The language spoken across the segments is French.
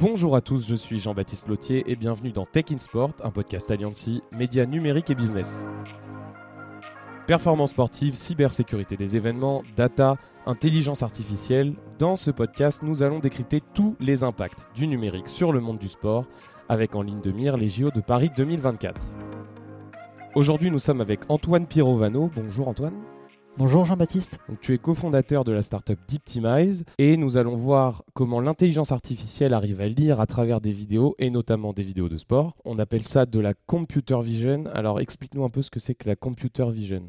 Bonjour à tous, je suis Jean-Baptiste Lautier et bienvenue dans Tech in Sport, un podcast Alliancy, médias numériques et business. Performance sportive, cybersécurité des événements, data, intelligence artificielle. Dans ce podcast, nous allons décrypter tous les impacts du numérique sur le monde du sport, avec en ligne de mire les JO de Paris 2024. Aujourd'hui, nous sommes avec Antoine Pirovano. Bonjour Antoine. Bonjour Jean-Baptiste. tu es cofondateur de la startup Deeptimize et nous allons voir comment l'intelligence artificielle arrive à lire à travers des vidéos et notamment des vidéos de sport. On appelle ça de la computer vision. Alors explique-nous un peu ce que c'est que la computer vision.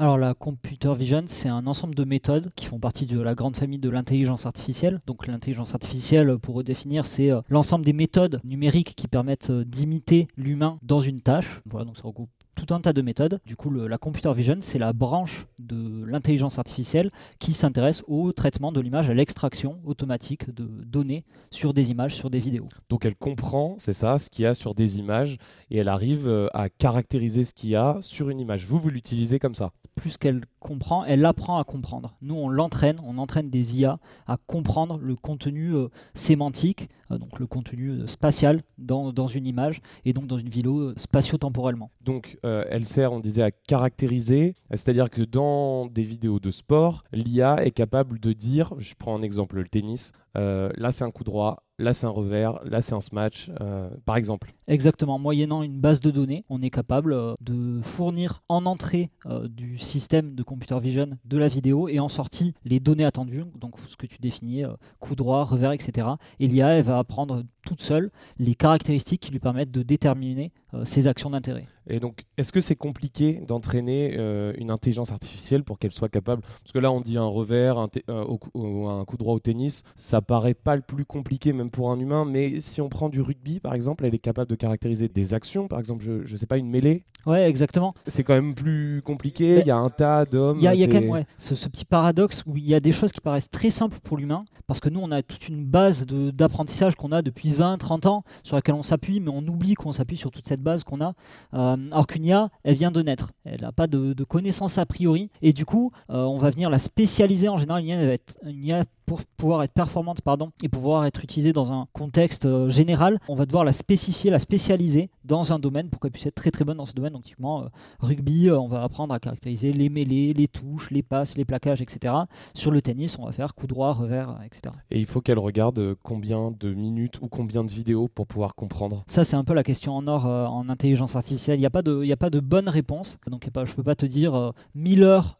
Alors la computer vision, c'est un ensemble de méthodes qui font partie de la grande famille de l'intelligence artificielle. Donc l'intelligence artificielle, pour redéfinir, c'est euh, l'ensemble des méthodes numériques qui permettent euh, d'imiter l'humain dans une tâche. Voilà, donc ça regroupe tout un tas de méthodes. Du coup, la computer vision, c'est la branche de l'intelligence artificielle qui s'intéresse au traitement de l'image, à l'extraction automatique de données sur des images, sur des vidéos. Donc elle comprend, c'est ça, ce qu'il y a sur des images et elle arrive euh, à caractériser ce qu'il y a sur une image. Vous, vous l'utilisez comme ça? Plus qu'elle comprend, elle apprend à comprendre. Nous, on l'entraîne, on entraîne des IA à comprendre le contenu euh, sémantique, euh, donc le contenu spatial dans, une image et donc dans une vidéo spatio-temporellement. Donc euh, elle sert, on disait, à caractériser. C'est-à-dire que dans des vidéos de sport, l'IA est capable de dire, je prends un exemple, le tennis, euh, là c'est un coup droit, là c'est un revers, là c'est un smash, euh, par exemple. Exactement, moyennant une base de données, on est capable euh, de fournir en entrée du système de computer vision de la vidéo et en sortie les données attendues, donc ce que tu définis, coup droit, revers, etc. Et l'IA, elle va apprendre toute seule les caractéristiques qui lui permettent de déterminer ses actions d'intérêt. Et donc, est-ce que c'est compliqué d'entraîner une intelligence artificielle pour qu'elle soit capable? Parce que là, on dit un revers, un, un coup droit au tennis, ça paraît pas le plus compliqué même pour un humain, mais si on prend du rugby par exemple, elle est capable de caractériser des actions, par exemple, je, je sais pas, une mêlée. Ouais, exactement. C'est quand même plus compliqué, il y a un tas d'hommes. Il y a, quand même ce, petit paradoxe où il y a des choses qui paraissent très simples pour l'humain, parce que nous on a toute une base d'apprentissage qu'on a depuis 20, 30 ans, sur laquelle on s'appuie, mais on oublie qu'on s'appuie sur toute cette base qu'on a. Euh, alors qu'une IA, elle vient de naître, elle n'a pas de, connaissances a priori, et du coup, euh, on va venir la spécialiser en général. Une IA, va être, une IA pour pouvoir être performante pardon, et pouvoir être utilisée dans un contexte euh, général, on va devoir la spécifier, la spécialiser dans un domaine pour qu'elle puisse être très très bonne dans ce domaine. Donc typiquement, euh, rugby, euh, on va apprendre à caractériser les mêlées, les touches, les passes, les plaquages, etc. Sur le tennis, on va faire coup droit, revers, etc. Et il faut qu'elle regarde combien de minutes ou combien de vidéos pour pouvoir comprendre Ça, c'est un peu la question en or en intelligence artificielle. Il n'y a, pas de, a pas de bonne réponse. Donc pas, je ne peux pas te dire 1000 heures,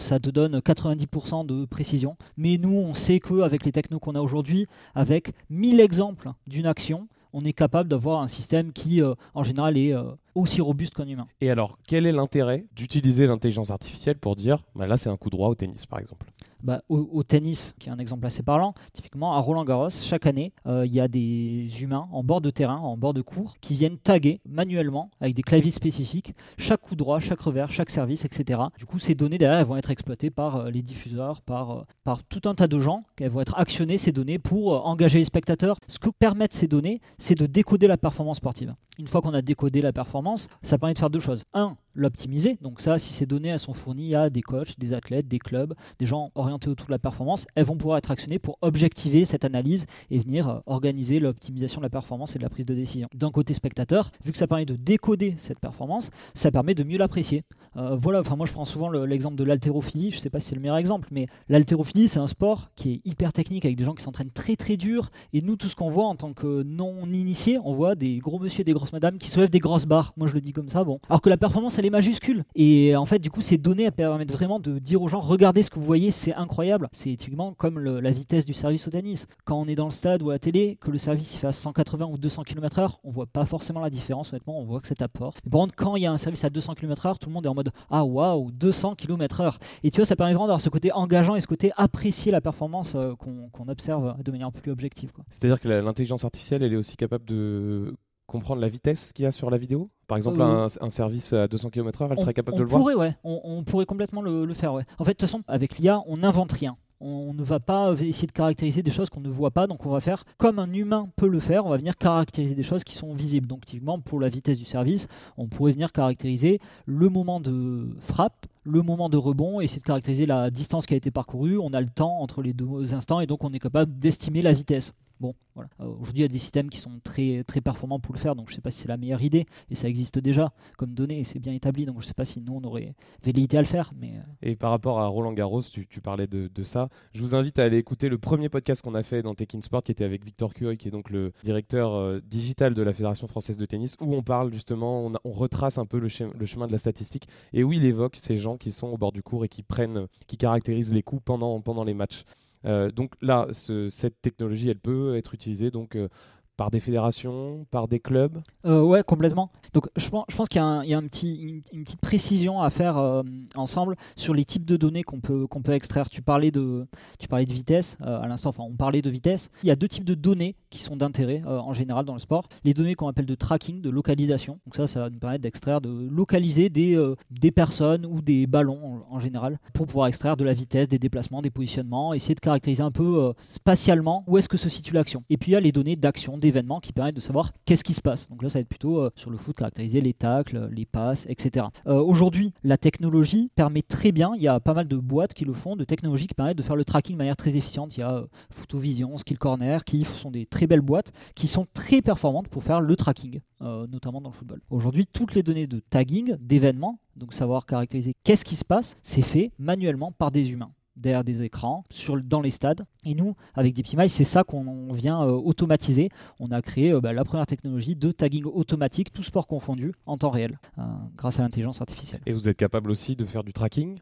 ça te donne 90% de précision. Mais nous, on c'est qu'avec les technos qu'on a aujourd'hui, avec 1000 exemples d'une action, on est capable d'avoir un système qui, euh, en général, est euh, aussi robuste qu'un humain. Et alors, quel est l'intérêt d'utiliser l'intelligence artificielle pour dire, bah là, c'est un coup droit au tennis, par exemple? Bah, au, tennis, qui est un exemple assez parlant, typiquement à Roland Garros, chaque année, euh, il y a des humains en bord de terrain, en bord de cours, qui viennent taguer manuellement avec des claviers spécifiques chaque coup droit, chaque revers, chaque service, etc. Du coup, ces données derrière elles vont être exploitées par euh, les diffuseurs, par, euh, par tout un tas de gens, qui vont être actionnées ces données pour engager les spectateurs. Ce que permettent ces données, c'est de décoder la performance sportive. Une fois qu'on a décodé la performance, ça permet de faire deux choses. L'optimiser. Donc ça, si ces données elles sont fournies à des coachs, des athlètes, des clubs, des gens orientés autour de la performance, elles vont pouvoir être actionnées pour objectiver cette analyse et venir euh, organiser l'optimisation de la performance et de la prise de décision. D'un côté spectateur, vu que ça permet de décoder cette performance, ça permet de mieux l'apprécier. Euh, voilà, enfin moi je prends souvent l'exemple de l'haltérophilie, je sais pas si c'est le meilleur exemple, mais l'haltérophilie c'est un sport qui est hyper technique avec des gens qui s'entraînent très très dur et nous tout ce qu'on voit en tant que non initiés, on voit des gros monsieur et des grosses madames qui soulèvent des grosses barres. Moi je le dis comme ça, bon. Alors que la performance les majuscules. Et en fait, du coup, ces données permettent vraiment de dire aux gens regardez ce que vous voyez, c'est incroyable. C'est typiquement comme la vitesse du service au tennis. Quand on est dans le stade ou à la télé, que le service il fait à 180 ou 200 km/h, on voit pas forcément la différence, honnêtement, on voit que c'est apport. Mais par contre, quand il y a un service à 200 km/h, tout le monde est en mode ah waouh, 200 km/h. Et tu vois, ça permet vraiment d'avoir ce côté engageant et ce côté apprécier la performance euh, qu'on observe de manière plus objective. C'est-à-dire que l'intelligence artificielle, elle est aussi capable de comprendre la vitesse qu'il y a sur la vidéo Par exemple, euh, un, service à 200 km/h, elle serait capable de le pourrait, voir ouais. on, pourrait complètement le, faire. Ouais. En fait, de toute façon, avec l'IA, on n'invente rien. On ne va pas essayer de caractériser des choses qu'on ne voit pas, donc on va faire comme un humain peut le faire, on va venir caractériser des choses qui sont visibles. Donc typiquement pour la vitesse du service, on pourrait venir caractériser le moment de frappe, le moment de rebond, essayer de caractériser la distance qui a été parcourue, on a le temps entre les deux instants et donc on est capable d'estimer la vitesse. Bon, voilà. Euh, aujourd'hui, il y a des systèmes qui sont très, très performants pour le faire, donc je ne sais pas si c'est la meilleure idée, et ça existe déjà comme donnée, et c'est bien établi, donc je ne sais pas si nous, on aurait velléité à le faire. Euh. Et par rapport à Roland Garros, tu, parlais de, ça, je vous invite à aller écouter le premier podcast qu'on a fait dans Tekin Sport, qui était avec Victor Cuoy, qui est donc le directeur euh, digital de la Fédération française de tennis, où on parle justement, on, retrace un peu le, le, chemin de la statistique, et où il évoque ces gens qui sont au bord du cours et qui prennent, qui caractérisent les coups pendant, pendant les matchs. Euh, donc là, cette technologie, elle peut être utilisée donc, euh, par des fédérations, par des clubs? Euh, Ouais, complètement. Donc je pense, qu'il y a, une, petite précision à faire euh, ensemble sur les types de données qu'on peut, qu'on peut extraire. Tu parlais de, tu parlais de vitesse euh, à l'instant, enfin on parlait de vitesse. Il y a deux types de données qui sont d'intérêt euh, en général dans le sport. Les données qu'on appelle de tracking, de localisation. Donc ça, ça va nous permettre d'extraire, de localiser des, des personnes ou des ballons en, en, général pour pouvoir extraire de la vitesse, des déplacements, des positionnements, essayer de caractériser un peu spatialement où est-ce que se situe l'action. Et puis il y a les données d'action d'événements qui permettent de savoir qu'est-ce qui se passe. Donc là, ça va être plutôt euh, sur le foot, caractériser les tacles, les passes, etc. Euh, aujourd'hui, la technologie permet très bien, il y a pas mal de boîtes qui le font, de technologies qui permettent de faire le tracking de manière très efficiente. Il y a euh, Photovision, Skill Corner, qui sont des très belles boîtes qui sont très performantes pour faire le tracking, notamment dans le football. Aujourd'hui, toutes les données de tagging, d'événements, donc savoir caractériser qu'est-ce qui se passe, c'est fait manuellement par des humains derrière des écrans sur, dans les stades. Et nous, avec DeepTimize, c'est ça qu'on vient euh, automatiser. On a créé euh, bah, la première technologie de tagging automatique, tout sport confondu, en temps réel, euh, grâce à l'intelligence artificielle. Et vous êtes capable aussi de faire du tracking?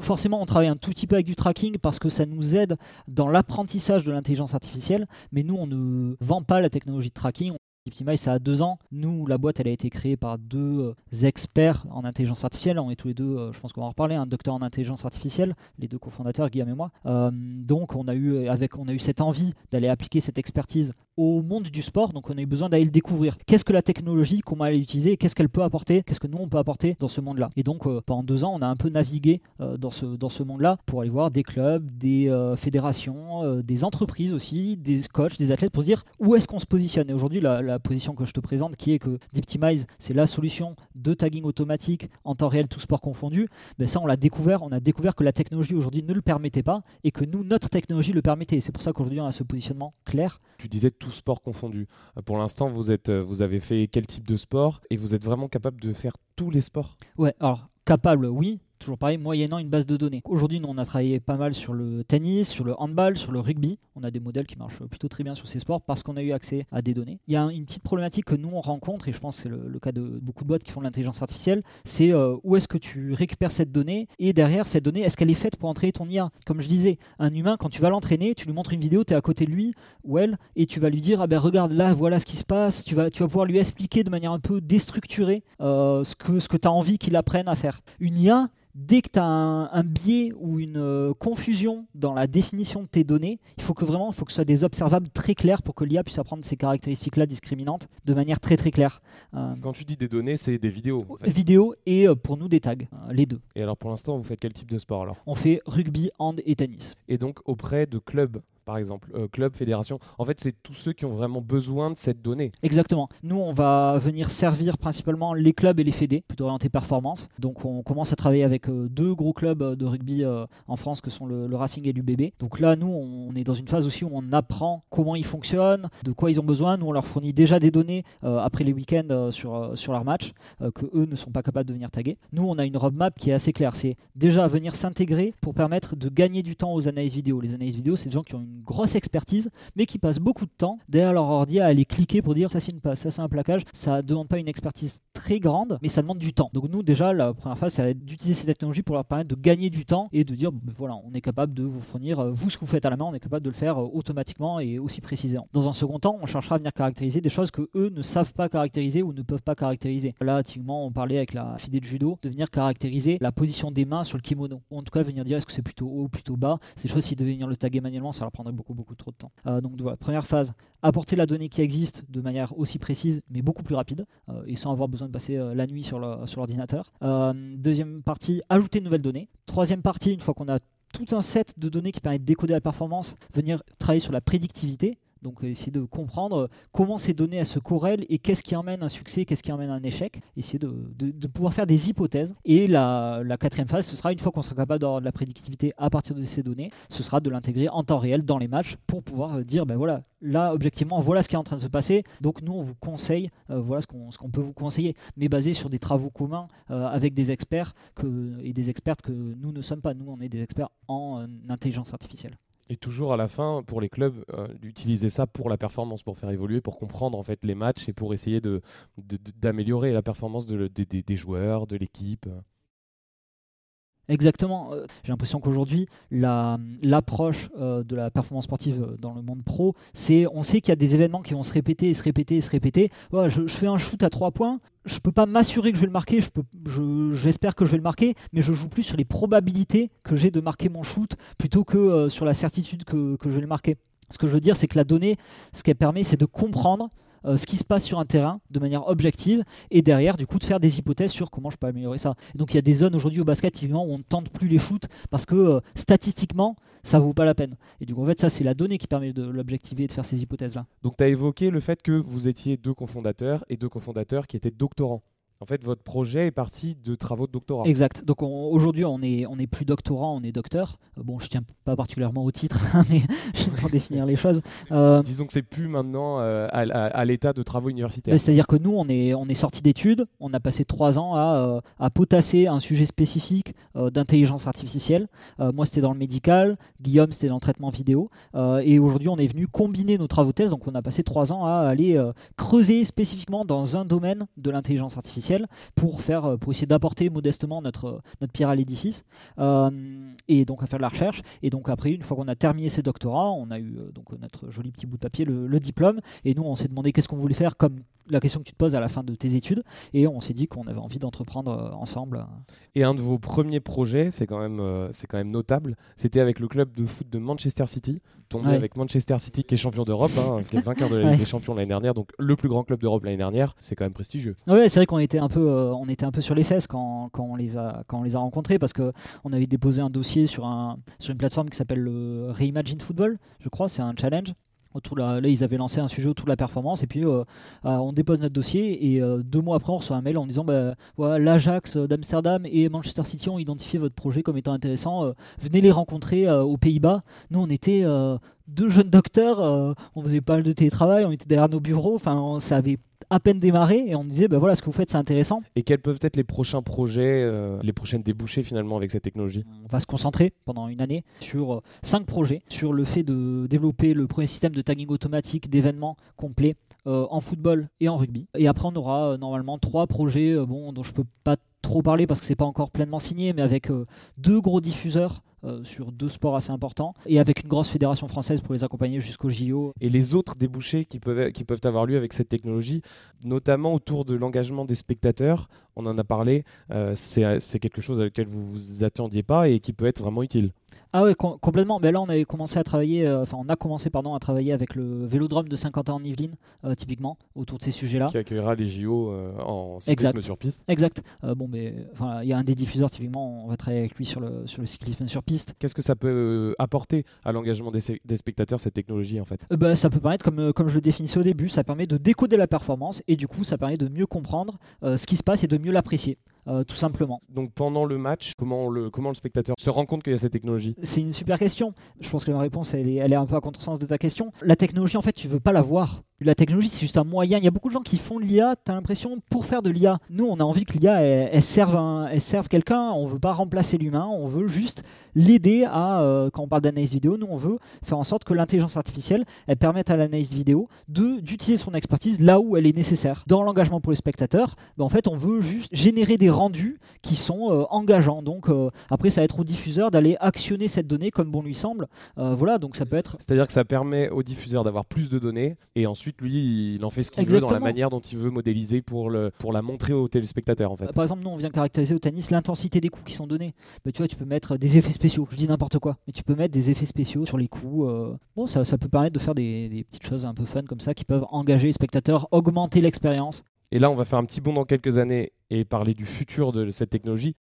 Forcément, on travaille un tout petit peu avec du tracking parce que ça nous aide dans l'apprentissage de l'intelligence artificielle, mais nous, on ne vend pas la technologie de tracking. Optimize, ça a deux ans. Nous, la boîte, elle a été créée par deux euh, experts en intelligence artificielle. On est tous les deux, euh, je pense qu'on va en reparler, un docteur en intelligence artificielle, les deux cofondateurs, Guillaume et moi. Euh, donc, on a eu, avec, on a eu cette envie d'aller appliquer cette expertise au monde du sport. Donc, on a eu besoin d'aller le découvrir. Qu'est-ce que la technologie, comment elle est utilisée, qu'est-ce qu'elle peut apporter, qu'est-ce que nous on peut apporter dans ce monde-là? Et donc, pendant deux ans, on a un peu navigué dans ce, dans ce monde-là pour aller voir des clubs, des fédérations, des entreprises aussi, des coachs, des athlètes pour se dire où est-ce qu'on se positionne. Et aujourd'hui, la position que je te présente, qui est que Deeptimize, c'est la solution de tagging automatique en temps réel, tout sport confondu, mais ben ça, on l'a découvert. On a découvert que la technologie aujourd'hui ne le permettait pas et que nous, notre technologie le permettait. C'est pour ça qu'aujourd'hui, on a ce positionnement clair. Tu disais tout sport confondu. Euh, pour l'instant, vous, êtes, euh, vous avez fait quel type de sport et vous êtes vraiment capable de faire tous les sports? Ouais, alors capable, oui toujours pareil, moyennant une base de données. Aujourd'hui, nous, on a travaillé pas mal sur le tennis, sur le handball, sur le rugby. On a des modèles qui marchent plutôt très bien sur ces sports parce qu'on a eu accès à des données. Il y a une petite problématique que nous, on rencontre, et je pense que c'est le, cas de beaucoup de boîtes qui font de l'intelligence artificielle, c'est euh, où est-ce que tu récupères cette donnée et derrière, cette donnée, est-ce qu'elle est faite pour entraîner ton IA Comme je disais, un humain, quand tu vas l'entraîner, tu lui montres une vidéo, tu es à côté de lui ou elle, et tu vas lui dire, ah ben regarde là, voilà ce qui se passe, tu vas, tu vas pouvoir lui expliquer de manière un peu déstructurée euh, ce que, ce que tu as envie qu'il apprenne à faire. Une IA, dès que tu as un, biais ou une euh, confusion dans la définition de tes données, il faut que vraiment il faut que ce soit des observables très clairs pour que l'IA puisse apprendre ces caractéristiques-là discriminantes de manière très très claire. Euh, Quand tu dis des données, c'est des vidéos Vidéos et euh, pour nous des tags, les deux. Et alors pour l'instant, vous faites quel type de sport alors? On fait rugby, hand et tennis. Et donc auprès de clubs par exemple, euh, club, fédération. En fait, c'est tous ceux qui ont vraiment besoin de cette donnée. Exactement. Nous, on va venir servir principalement les clubs et les fédés, plutôt orientés performance. Donc, on commence à travailler avec euh, deux gros clubs euh, de rugby en France, que sont le, Racing et l'UBB. Donc là, nous, on est dans une phase aussi où on apprend comment ils fonctionnent, de quoi ils ont besoin. Nous, on leur fournit déjà des données après les week-ends sur, sur leur match, que eux ne sont pas capables de venir taguer. Nous, on a une roadmap qui est assez claire. C'est déjà venir s'intégrer pour permettre de gagner du temps aux analyses vidéo. Les analyses vidéo, c'est des gens qui ont une grosse expertise, mais qui passent beaucoup de temps derrière leur ordi à aller cliquer pour dire ça c'est une passe, ça c'est un plaquage. Ça demande pas une expertise très grande, mais ça demande du temps. Donc nous déjà la première phase, c'est d'utiliser ces technologies pour leur permettre de gagner du temps et de dire ben voilà, on est capable de vous fournir euh, vous ce que vous faites à la main, on est capable de le faire euh, automatiquement et aussi précisément. Dans un second temps, on cherchera à venir caractériser des choses que eux ne savent pas caractériser ou ne peuvent pas caractériser. Là, typiquement, on parlait avec la fidèle de judo de venir caractériser la position des mains sur le kimono. Ou en tout cas, venir dire est-ce que c'est plutôt haut, ou plutôt bas? Ces choses, s'ils devaient venir le taguer manuellement, ça leur beaucoup, beaucoup trop de temps. Euh, donc première phase, apporter la donnée qui existe de manière aussi précise, mais beaucoup plus rapide, euh, et sans avoir besoin de passer euh, la nuit sur l'ordinateur. deuxième partie, ajouter de nouvelles données. Troisième partie, une fois qu'on a tout un set de données qui permettent de décoder la performance, venir travailler sur la prédictivité Donc essayer de comprendre comment ces données se corrèlent et qu'est-ce qui emmène un succès, qu'est-ce qui emmène un échec. Essayer de, de, pouvoir faire des hypothèses. Et la, la quatrième phase, ce sera une fois qu'on sera capable d'avoir de la prédictivité à partir de ces données, ce sera de l'intégrer en temps réel dans les matchs pour pouvoir euh, dire, ben voilà, là, objectivement, voilà ce qui est en train de se passer. Donc nous, on vous conseille, euh, voilà ce qu'on, ce peut vous conseiller, mais basé sur des travaux communs euh, avec des experts et des expertes que nous ne sommes pas. Nous, on est des experts en intelligence artificielle. Et toujours à la fin, pour les clubs, d'utiliser ça pour la performance, pour faire évoluer, pour comprendre en fait les matchs et pour essayer de, d'améliorer la performance de, des joueurs, de l'équipe. Exactement. Euh, j'ai l'impression qu'aujourd'hui, l'approche euh, de la performance sportive euh, dans le monde pro, c'est on sait qu'il y a des événements qui vont se répéter et se répéter et se répéter. je, fais un shoot à trois points, je peux pas m'assurer que je vais le marquer, j'espère que je vais le marquer, mais je joue plus sur les probabilités que j'ai de marquer mon shoot plutôt que sur la certitude que, que je vais le marquer. Ce que je veux dire, c'est que la donnée, ce qu'elle permet, c'est de comprendre euh, ce qui se passe sur un terrain de manière objective et derrière du coup de faire des hypothèses sur comment je peux améliorer ça. donc il y a des zones aujourd'hui au basket où on ne tente plus les shoots parce que euh, statistiquement ça vaut pas la peine. Et du coup en fait ça c'est la donnée qui permet de l'objectiver et de faire ces hypothèses là. Donc tu as évoqué le fait que vous étiez deux cofondateurs et deux cofondateurs qui étaient doctorants. En fait, votre projet est parti de travaux de doctorat. Exact. Donc aujourd'hui, on n'est on est plus doctorant, on est docteur. Euh, bon, je tiens pas particulièrement au titre, hein, mais je vais définir les choses. Euh, Disons que c'est plus maintenant euh, à, l'état de travaux universitaires. C'est-à-dire que nous, on est, on est sorti d'études, on a passé trois ans à, à potasser un sujet spécifique d'intelligence artificielle. moi, c'était dans le médical, Guillaume, c'était dans le traitement vidéo. et aujourd'hui, on est venu combiner nos travaux de thèse. Donc, on a passé trois ans à aller creuser spécifiquement dans un domaine de l'intelligence artificielle pour, faire, euh, pour essayer d'apporter modestement notre, notre pierre à l'édifice euh, et donc à faire de la recherche. Et donc après, une fois qu'on a terminé ces doctorats, on a eu euh, donc notre joli petit bout de papier, le, diplôme, et nous on s'est demandé qu'est-ce qu'on voulait faire comme la question que tu te poses à la fin de tes études, et on s'est dit qu'on avait envie d'entreprendre ensemble. Et un de vos premiers projets, c'est quand même, c'est quand même notable, c'était avec le club de foot de Manchester City, tombé avec Manchester City qui est champion d'Europe, hein, qui est vainqueur de la Ligue des Champions l'année dernière, donc le plus grand club d'Europe l'année dernière, c'est quand même prestigieux. Oui, c'est vrai qu'on était un peu, euh, on était un peu sur les fesses quand, quand, on les a, quand on les a rencontrés parce que on avait déposé un dossier sur, un, sur une plateforme qui s'appelle le Reimagine Football, je crois, c'est un challenge. Autour là, ils avaient lancé un sujet autour de la performance et puis euh, euh, on dépose notre dossier et deux mois après on reçoit un mail en disant bah, voilà, l'Ajax d'Amsterdam et Manchester City ont identifié votre projet comme étant intéressant, venez les rencontrer aux Pays-Bas. Nous on était deux jeunes docteurs, on faisait pas mal de télétravail, on était derrière nos bureaux, enfin ça avait à peine démarré et on disait ben voilà ce que vous faites c'est intéressant. Et quels peuvent être les prochains projets, euh, les prochaines débouchés finalement avec cette technologie? On va se concentrer pendant une année sur euh, cinq projets, sur le fait de développer le premier système de tagging automatique d'événements complets euh, en football et en rugby. Et après on aura normalement trois projets bon, dont je peux pas trop parler parce que c'est pas encore pleinement signé, mais avec deux gros diffuseurs euh, sur deux sports assez importants et avec une grosse fédération française pour les accompagner jusqu'au JO. Et les autres débouchés qui peuvent, qui peuvent avoir lieu avec cette technologie, notamment autour de l'engagement des spectateurs, on en a parlé, euh, c'est quelque chose à laquelle vous vous attendiez pas et qui peut être vraiment utile. Ah oui, complètement. Mais là, on avait commencé à travailler, euh, enfin, on a commencé pardon à travailler avec le Vélodrome de Saint-Quentin en Yvelines, euh, typiquement, autour de ces sujets-là. Qui accueillera les JO euh, en cyclisme sur piste. Exact. bon, mais il y a un des diffuseurs typiquement, on va travailler avec lui sur le sur le cyclisme sur piste. Qu'est-ce que ça peut apporter à l'engagement des, des, spectateurs cette technologie en fait? Bah, ça peut permettre, comme comme je le définissais au début, ça permet de décoder la performance et du coup, ça permet de mieux comprendre ce qui se passe et de mieux l'apprécier. Euh, tout simplement. Donc pendant le match, comment le, comment le spectateur se rend compte qu'il y a cette technologie? C'est une super question. Je pense que ma réponse, elle est, elle est un peu à contresens de ta question. La technologie, en fait, tu veux pas la voir. La technologie, c'est juste un moyen. Il y a beaucoup de gens qui font de l'IA, tu as l'impression, pour faire de l'IA. Nous, on a envie que l'IA, elle, serve, elle serve quelqu'un. On veut pas remplacer l'humain. On veut juste l'aider à, euh, quand on parle d'analyse vidéo, nous, on veut faire en sorte que l'intelligence artificielle, elle permette à l'analyse vidéo d'utiliser son expertise là où elle est nécessaire. Dans l'engagement pour les spectateurs, ben, en fait, on veut juste générer des rendus qui sont euh, engageants. Donc, euh, après, ça va être au diffuseur d'aller actionner cette donnée comme bon lui semble. voilà, donc ça peut être. C'est-à-dire que ça permet au diffuseur d'avoir plus de données et ensuite lui, il en fait ce qu'il veut dans la manière dont il veut modéliser pour, le, pour la montrer aux téléspectateurs. En fait. Par exemple, nous, on vient caractériser au tennis l'intensité des coups qui sont donnés. Bah, tu vois, tu peux mettre des effets spéciaux. Je dis n'importe quoi, mais tu peux mettre des effets spéciaux sur les coups. Euh. Bon, ça, ça peut permettre de faire des, des petites choses un peu fun comme ça qui peuvent engager les spectateurs, augmenter l'expérience. Et là, on va faire un petit bond dans quelques années et parler du futur de cette technologie.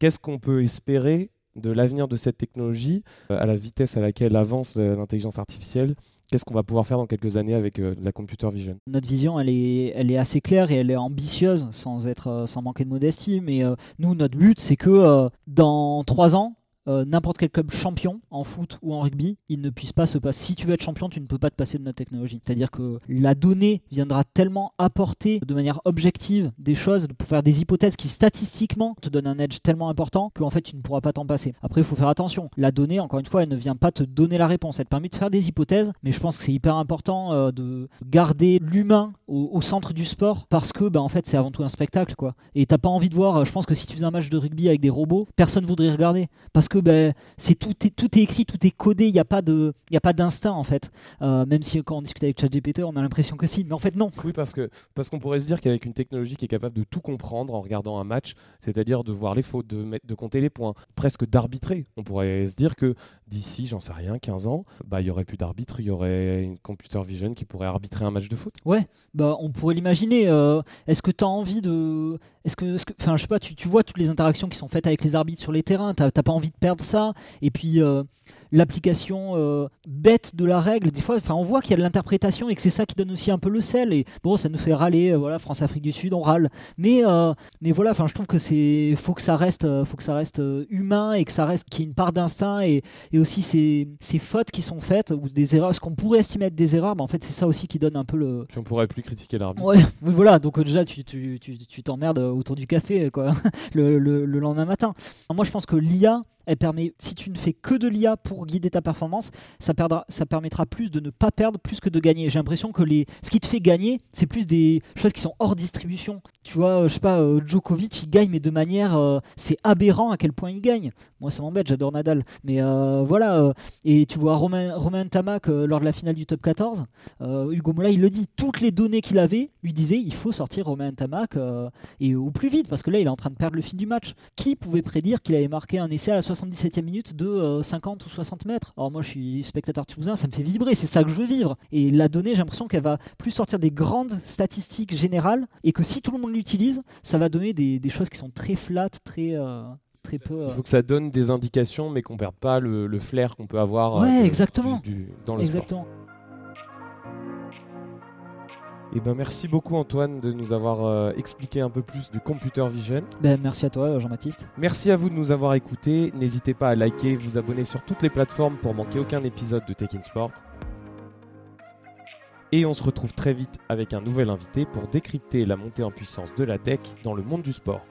Qu'est-ce qu'on peut espérer de l'avenir de cette technologie, à la vitesse à laquelle avance l'intelligence artificielle? Qu'est-ce qu'on va pouvoir faire dans quelques années avec la computer vision? Notre vision, elle est, elle est assez claire et elle est ambitieuse, sans être, sans manquer de modestie. Mais nous, notre but, c'est que dans trois ans, euh, n'importe quel club champion en foot ou en rugby, il ne puisse pas se passer. Si tu veux être champion, tu ne peux pas te passer de notre technologie. C'est-à-dire que la donnée viendra tellement apporter de manière objective des choses, pour faire des hypothèses qui statistiquement te donnent un edge tellement important qu'en fait tu ne pourras pas t'en passer. Après, il faut faire attention. La donnée, encore une fois, elle ne vient pas te donner la réponse. Elle te permet de faire des hypothèses, mais je pense que c'est hyper important euh, de garder l'humain au, centre du sport parce que, bah, en fait, c'est avant tout un spectacle, quoi. Et t'as pas envie de voir. Euh, je pense que si tu faisais un match de rugby avec des robots, personne voudrait regarder parce que ben, c'est tout, est, tout est écrit, tout est codé, il n'y a pas de, il a pas d'instinct en fait. Euh, même si quand on discute avec ChatGPT, on a l'impression que si, mais en fait non. Oui, parce que parce qu'on pourrait se dire qu'avec une technologie qui est capable de tout comprendre en regardant un match, c'est-à-dire de voir les fautes, de, de compter les points, presque d'arbitrer, on pourrait se dire que d'ici, j'en sais rien, 15 ans, bah il y aurait plus d'arbitre, il y aurait une computer vision qui pourrait arbitrer un match de foot. Ouais, bah on pourrait l'imaginer. Euh, est-ce que tu as envie de, est-ce que, enfin je sais pas, tu, tu, vois toutes les interactions qui sont faites avec les arbitres sur les terrains, t'as pas envie de perdre ça. Et puis euh, l'application euh, bête de la règle. Des fois, enfin, on voit qu'il y a de l'interprétation et que c'est ça qui donne aussi un peu le sel. Et bon, ça nous fait râler. Euh, voilà, France Afrique du Sud, on râle. Mais euh, mais voilà, enfin, je trouve que c'est faut que ça reste, faut que ça reste humain et que ça reste qu'il y ait une part d'instinct et, et aussi ces, ces fautes qui sont faites ou des erreurs, ce qu'on pourrait estimer être des erreurs, mais en fait, c'est ça aussi qui donne un peu le. Puis on pourrait plus critiquer l'arbitre. Ouais, oui, voilà. Donc déjà, tu tu, tu, t'emmerdes autour du café quoi, le, le, le lendemain matin. moi, je pense que l'IA elle permet, si tu ne fais que de l'IA pour guider ta performance, ça permettra plus de ne pas perdre plus que de gagner. J'ai l'impression que les, ce qui te fait gagner, c'est plus des choses qui sont hors distribution. Tu vois, euh, je sais pas, euh, Djokovic, il gagne, mais de manière. Euh, c'est aberrant à quel point il gagne. Moi, ça m'embête, j'adore Nadal. Mais voilà. et tu vois, Romain, Romain Tamac, lors de la finale du top 14, Hugo Mola, il le dit. Toutes les données qu'il avait lui disaient il faut sortir Romain Tamac et au plus vite, parce que là, il est en train de perdre le fil du match. Qui pouvait prédire qu'il allait marquer un essai à la 77e minute de 50 ou 60 mètres? Alors, moi, je suis spectateur toulousain, ça me fait vibrer. C'est ça que je veux vivre. Et la donnée, j'ai l'impression qu'elle va plus sortir des grandes statistiques générales et que si tout le monde l'utilise, ça va donner des, choses qui sont très flat, très, euh, très peu. Il faut que ça donne des indications, mais qu'on perde pas le, flair qu'on peut avoir. Euh, ouais, exactement. dans le exactement. Et eh ben merci beaucoup Antoine de nous avoir euh, expliqué un peu plus du computer vision. Ben, merci à toi Jean-Baptiste. Merci à vous de nous avoir écoutés. N'hésitez pas à liker, vous abonner sur toutes les plateformes pour manquer aucun épisode de Tech in Sport. Et on se retrouve très vite avec un nouvel invité pour décrypter la montée en puissance de la tech dans le monde du sport.